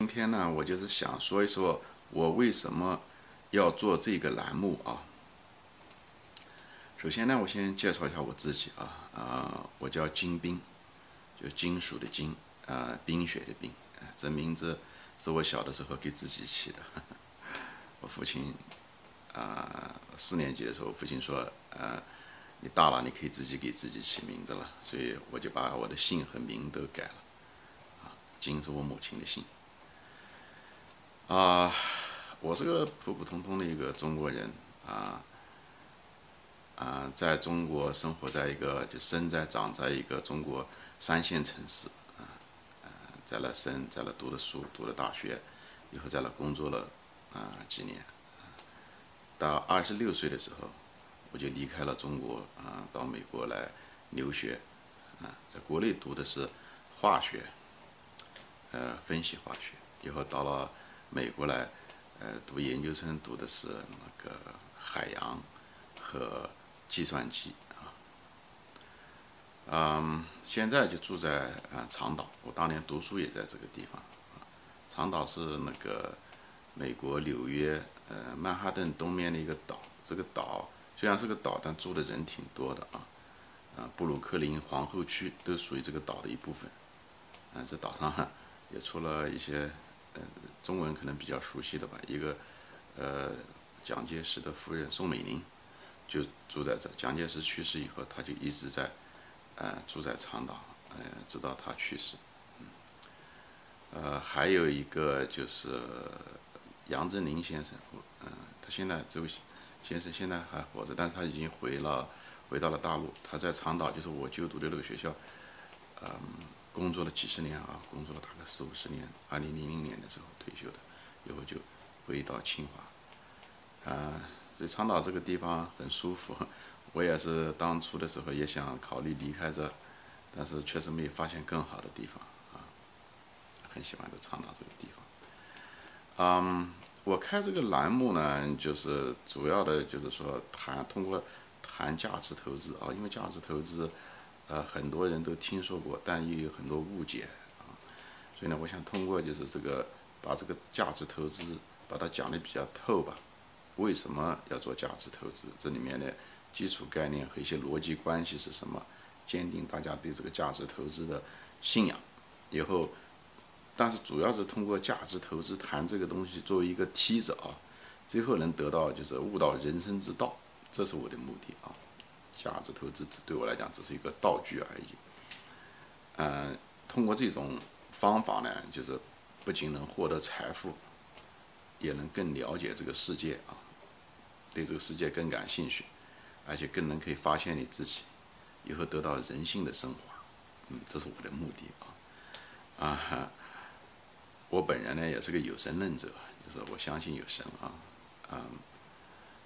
今天呢，我就是想说一说，我为什么要做这个栏目啊？首先呢，我先介绍一下我自己啊，啊，我叫金兵，就金属的金，啊，冰雪的冰，这名字是我小的时候给自己起的。我父亲啊，四年级的时候，父亲说，呃，你大了，你可以自己给自己起名字了，所以我就把我的姓和名都改了。啊，金是我母亲的姓。啊，我是个普普通通的一个中国人啊，啊，在中国生活在一个就生在长在一个中国三线城市啊，在那生在那读的书，读了大学，以后在那工作了啊几年，到二十六岁的时候，我就离开了中国啊，到美国来留学啊，在国内读的是化学，呃，分析化学，以后到了。美国来，呃，读研究生读的是那个海洋和计算机啊，嗯，现在就住在啊长岛。我当年读书也在这个地方。长岛是那个美国纽约呃曼哈顿东面的一个岛。这个岛虽然是个岛，但住的人挺多的啊。啊，布鲁克林、皇后区都属于这个岛的一部分。啊，这岛上也出了一些。呃中文可能比较熟悉的吧，一个，呃，蒋介石的夫人宋美龄就住在这。蒋介石去世以后，他就一直在，呃，住在长岛，呃，直到他去世。呃，还有一个就是杨振宁先生，嗯，他现在这位先生现在还活着，但是他已经回了，回到了大陆。他在长岛，就是我就读的那个学校，嗯。工作了几十年啊，工作了大概四五十年。二零零零年的时候退休的，以后就回到清华。啊，所以长岛这个地方很舒服。我也是当初的时候也想考虑离开这，但是确实没有发现更好的地方啊。很喜欢这长岛这个地方。嗯，我开这个栏目呢，就是主要的就是说谈通过谈价值投资啊，因为价值投资。呃，很多人都听说过，但又有很多误解啊，所以呢，我想通过就是这个，把这个价值投资把它讲的比较透吧。为什么要做价值投资？这里面的基础概念和一些逻辑关系是什么？坚定大家对这个价值投资的信仰。以后，但是主要是通过价值投资谈这个东西作为一个梯子啊，最后能得到就是悟到人生之道，这是我的目的啊。价值投资只对我来讲只是一个道具而已。嗯，通过这种方法呢，就是不仅能获得财富，也能更了解这个世界啊，对这个世界更感兴趣，而且更能可以发现你自己，以后得到人性的升华。嗯，这是我的目的啊。啊，我本人呢也是个有神论者，就是我相信有神啊。嗯，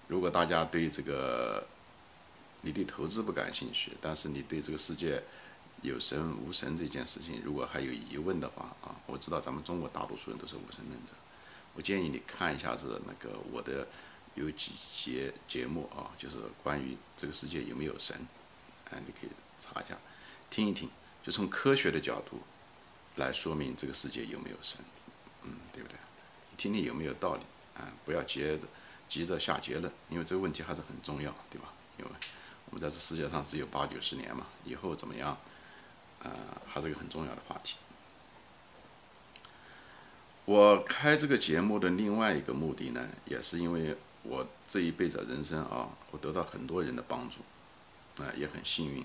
如果大家对这个。你对投资不感兴趣，但是你对这个世界有神无神这件事情，如果还有疑问的话啊，我知道咱们中国大多数人都是无神论者，我建议你看一下子那个我的有几节节目啊，就是关于这个世界有没有神，啊，你可以查一下，听一听，就从科学的角度来说明这个世界有没有神，嗯，对不对？听听有没有道理啊，不要急着急着下结论，因为这个问题还是很重要，对吧？因为我们在这世界上只有八九十年嘛，以后怎么样？呃，还是个很重要的话题。我开这个节目的另外一个目的呢，也是因为我这一辈子人生啊，我得到很多人的帮助，啊，也很幸运。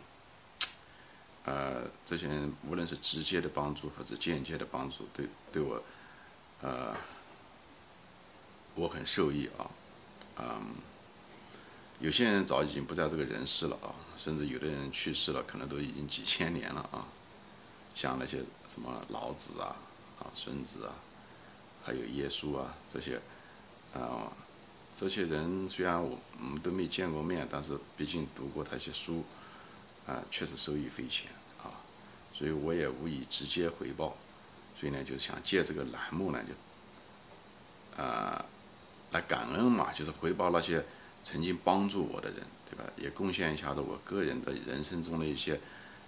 呃，这些人无论是直接的帮助还是间接的帮助，对对我，呃，我很受益啊，嗯。有些人早已经不在这个人世了啊，甚至有的人去世了，可能都已经几千年了啊。像那些什么老子啊、啊孙子啊，还有耶稣啊这些，啊，这些人虽然我我们都没见过面，但是毕竟读过他一些书，啊，确实受益匪浅啊。所以我也无以直接回报，所以呢，就想借这个栏目呢，就啊，来感恩嘛，就是回报那些。曾经帮助我的人，对吧？也贡献一下子我个人的人生中的一些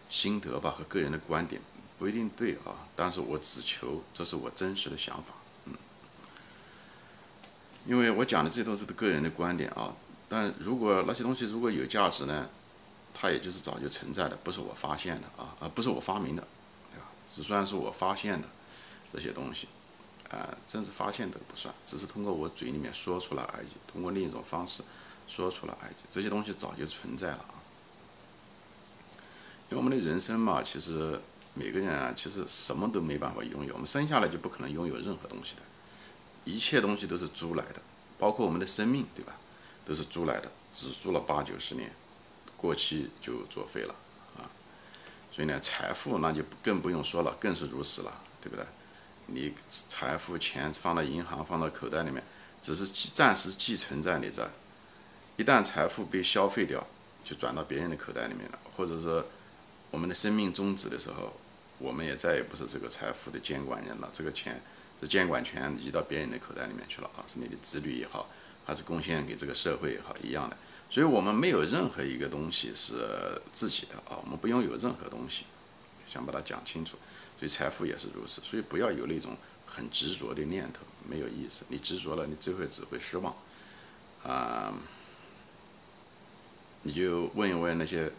心得吧和个人的观点，不一定对啊，但是我只求这是我真实的想法，嗯，因为我讲的这都是个人的观点啊，但如果那些东西如果有价值呢，它也就是早就存在的，不是我发现的啊，而不是我发明的，对吧？只算是我发现的这些东西，啊，真是发现都不算，只是通过我嘴里面说出来而已，通过另一种方式说出来，这些东西早就存在了啊。因为我们的人生嘛，其实每个人啊，其实什么都没办法拥有。我们生下来就不可能拥有任何东西的，一切东西都是租来的，包括我们的生命，对吧？都是租来的，只租了八九十年，过期就作废了啊。所以呢，财富那就更不用说了，更是如此了，对不对？你财富钱放到银行，放到口袋里面，只是暂时寄存在你这，一旦财富被消费掉，就转到别人的口袋里面了，或者说。我们的生命终止的时候，我们也再也不是这个财富的监管人了。这个钱，这监管权移到别人的口袋里面去了啊，是你的子女也好，还是贡献给这个社会也好，一样的。所以，我们没有任何一个东西是自己的啊，我们不拥有任何东西，想把它讲清楚。所以，财富也是如此。所以，不要有那种很执着的念头，没有意思。你执着了，你最后只会失望啊。你就问一问那些。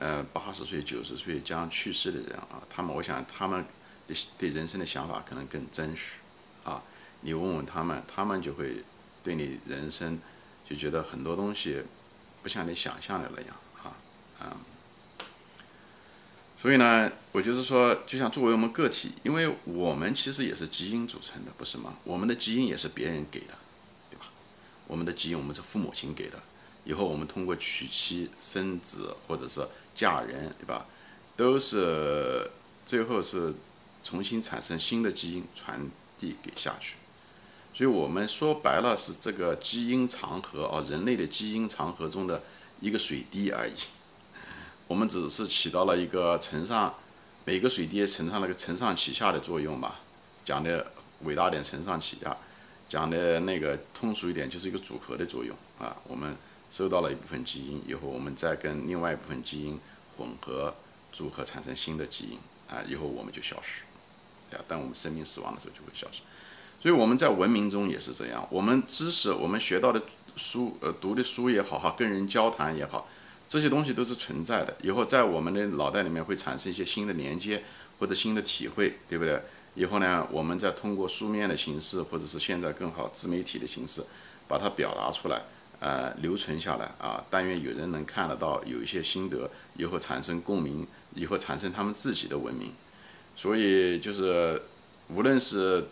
呃，八十岁、九十岁将去世的人啊，他们，我想他们的对人生的想法可能更真实啊。你问问他们，他们就会对你人生就觉得很多东西不像你想象的那样啊，嗯。所以呢，我就是说，就像作为我们个体，因为我们其实也是基因组成的，不是吗？我们的基因也是别人给的，对吧？我们的基因，我们是父母亲给的。以后我们通过娶妻生子，或者是嫁人，对吧？都是最后是重新产生新的基因传递给下去。所以我们说白了是这个基因长河啊，人类的基因长河中的一个水滴而已。我们只是起到了一个承上每个水滴承上那个承上启下的作用吧。讲的伟大点，承上启下；讲的那个通俗一点，就是一个组合的作用啊。我们。收到了一部分基因以后，我们再跟另外一部分基因混合组合，产生新的基因啊，以后我们就消失，啊，当我们生命死亡的时候就会消失。所以我们在文明中也是这样，我们知识，我们学到的书，呃，读的书也好，哈，跟人交谈也好，这些东西都是存在的。以后在我们的脑袋里面会产生一些新的连接或者新的体会，对不对？以后呢，我们再通过书面的形式，或者是现在更好自媒体的形式，把它表达出来。呃，留存下来啊！但愿有人能看得到，有一些心得，以后产生共鸣，以后产生他们自己的文明。所以就是，无论是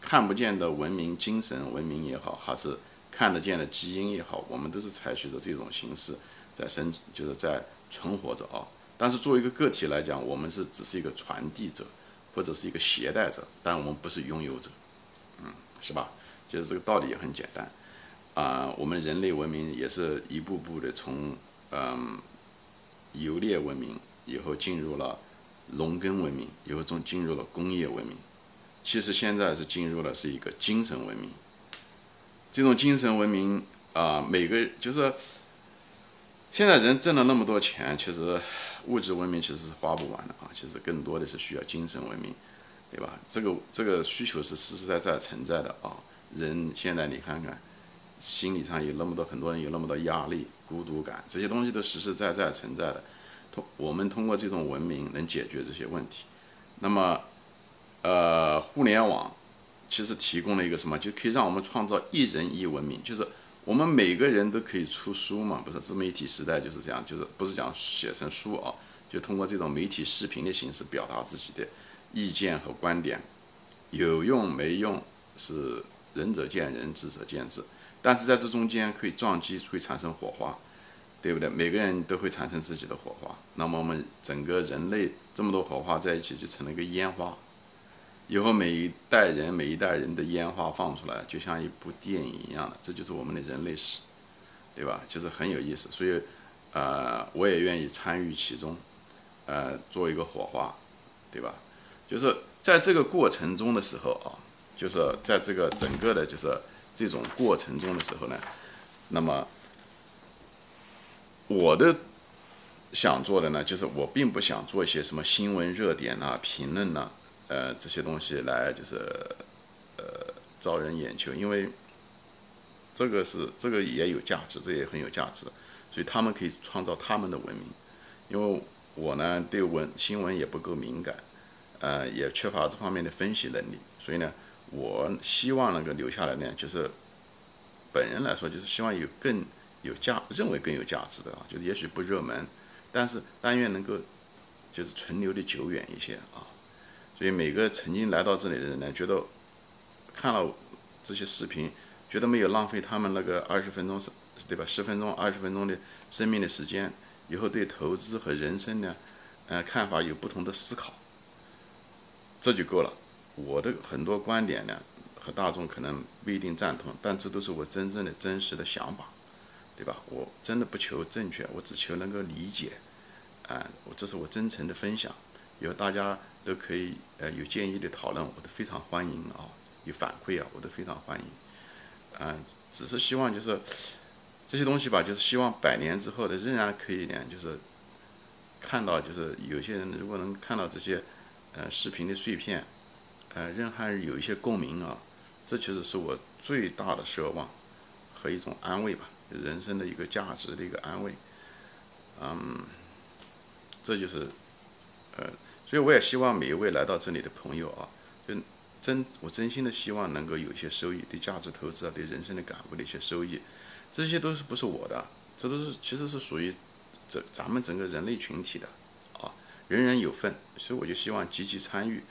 看不见的文明、精神文明也好，还是看得见的基因也好，我们都是采取着这种形式在生，就是在存活着啊。但是作为一个个体来讲，我们是只是一个传递者，或者是一个携带者，但我们不是拥有者，嗯，是吧？就是这个道理也很简单。啊，我们人类文明也是一步步的从嗯游猎文明以后进入了农耕文明，以后从进入了工业文明。其实现在是进入了是一个精神文明。这种精神文明啊，每个就是现在人挣了那么多钱，其实物质文明其实是花不完的啊。其实更多的是需要精神文明，对吧？这个这个需求是实实在在存在的啊。人现在你看看。心理上有那么多，很多人有那么多压力、孤独感，这些东西都实实在在存在的。通我们通过这种文明能解决这些问题。那么，呃，互联网其实提供了一个什么，就可以让我们创造一人一文明，就是我们每个人都可以出书嘛，不是自媒体时代就是这样，就是不是讲写成书啊，就通过这种媒体视频的形式表达自己的意见和观点，有用没用是仁者见仁，智者见智。但是在这中间可以撞击，会产生火花，对不对？每个人都会产生自己的火花。那么我们整个人类这么多火花在一起，就成了一个烟花。以后每一代人、每一代人的烟花放出来，就像一部电影一样的，这就是我们的人类史，对吧？就是很有意思。所以，呃，我也愿意参与其中，呃，做一个火花，对吧？就是在这个过程中的时候啊，就是在这个整个的，就是。这种过程中的时候呢，那么我的想做的呢，就是我并不想做一些什么新闻热点啊、评论呐，呃，这些东西来就是呃招人眼球，因为这个是这个也有价值，这也很有价值，所以他们可以创造他们的文明，因为我呢对文新闻也不够敏感，呃，也缺乏这方面的分析能力，所以呢，我希望能够留下来呢，就是本人来说，就是希望有更有价，认为更有价值的啊，就是也许不热门。但是但愿能够就是存留的久远一些啊，所以每个曾经来到这里的人呢，觉得看了这些视频，觉得没有浪费他们那个二十分钟是，对吧？十分钟、二十分钟的生命的时间，以后对投资和人生呢，呃，看法有不同的思考，这就够了。我的很多观点呢，和大众可能不一定赞同，但这都是我真正的真实的想法。对吧？我真的不求正确，我只求能够理解，啊，我这是我真诚的分享，以后大家都可以呃有建议的讨论，我都非常欢迎啊，有反馈啊，我都非常欢迎，嗯，只是希望就是这些东西吧，就是希望百年之后的仍然可以呢，就是看到就是有些人如果能看到这些呃视频的碎片，呃，仍还有一些共鸣啊，这其实是我最大的奢望和一种安慰吧。人生的一个价值的一个安慰，嗯，这就是，呃，所以我也希望每一位来到这里的朋友啊，就真我真心的希望能够有一些收益，对价值投资啊，对人生的感悟的一些收益，这些都是不是我的，这都是其实是属于这咱们整个人类群体的啊，人人有份，所以我就希望积极参与。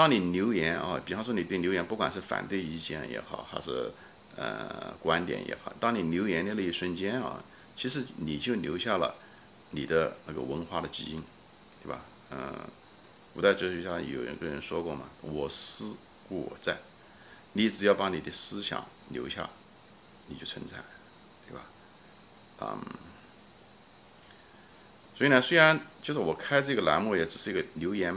当你留言啊，比方说你对留言，不管是反对意见也好，还是。呃，观点也好，当你留言的那一瞬间啊，其实你就留下了你的那个文化的基因，对吧？嗯，古代哲学家有一个人说过嘛，“我思故我在”，你只要把你的思想留下，你就存在，对吧？嗯，所以呢，虽然就是我开这个栏目也只是一个留言，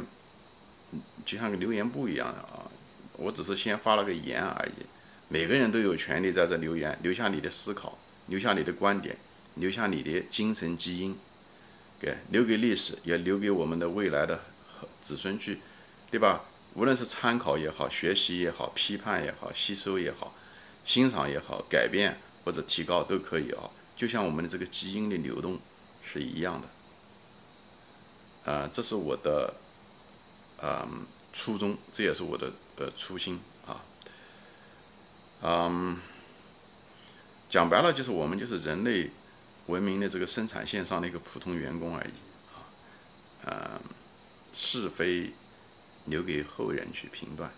就像个留言簿一样的啊，我只是先发了个言而已。每个人都有权利在这留言，留下你的思考，留下你的观点，留下你的精神基因，给留给历史，也留给我们的未来的子孙去，对吧？无论是参考也好，学习也好，批判也好，吸收也好，欣赏也好，改变或者提高都可以啊。就像我们的这个基因的流动是一样的，啊，这是我的，嗯，初衷，这也是我的呃初心啊。嗯，讲白了就是我们就是人类文明的这个生产线上的一个普通员工而已啊，嗯，是非留给后人去评断，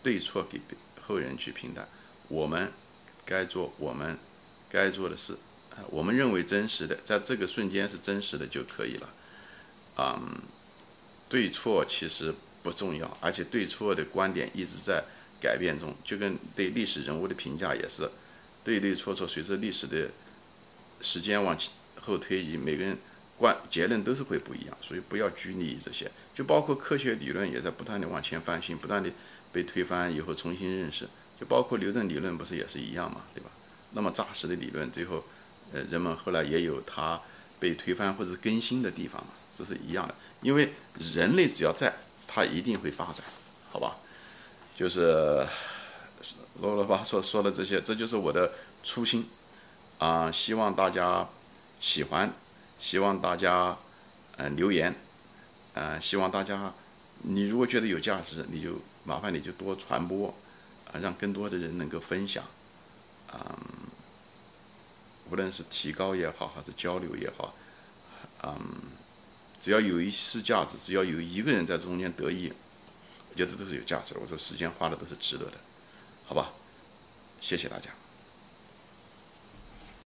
对错给后人去评断，我们该做我们该做的事，我们认为真实的，在这个瞬间是真实的就可以了，嗯，对错其实不重要，而且对错的观点一直在。改变中，就跟对历史人物的评价也是对对错错，随着历史的时间往后推移，每个人观结论都是会不一样，所以不要拘泥于这些。就包括科学理论也在不断的往前翻新，不断的被推翻以后重新认识。就包括牛顿理论不是也是一样嘛，对吧？那么扎实的理论，最后呃人们后来也有它被推翻或者更新的地方嘛，这是一样的。因为人类只要在，它一定会发展，好吧？就是啰啰嗦嗦说的这些，这就是我的初心啊！希望大家喜欢，希望大家嗯留言，嗯，希望大家你如果觉得有价值，你就麻烦你就多传播啊，让更多的人能够分享，嗯，无论是提高也好，还是交流也好，嗯，只要有一丝价值，只要有一个人在中间得益。我觉得都是有价值的，我说时间花的都是值得的，好吧？谢谢大家。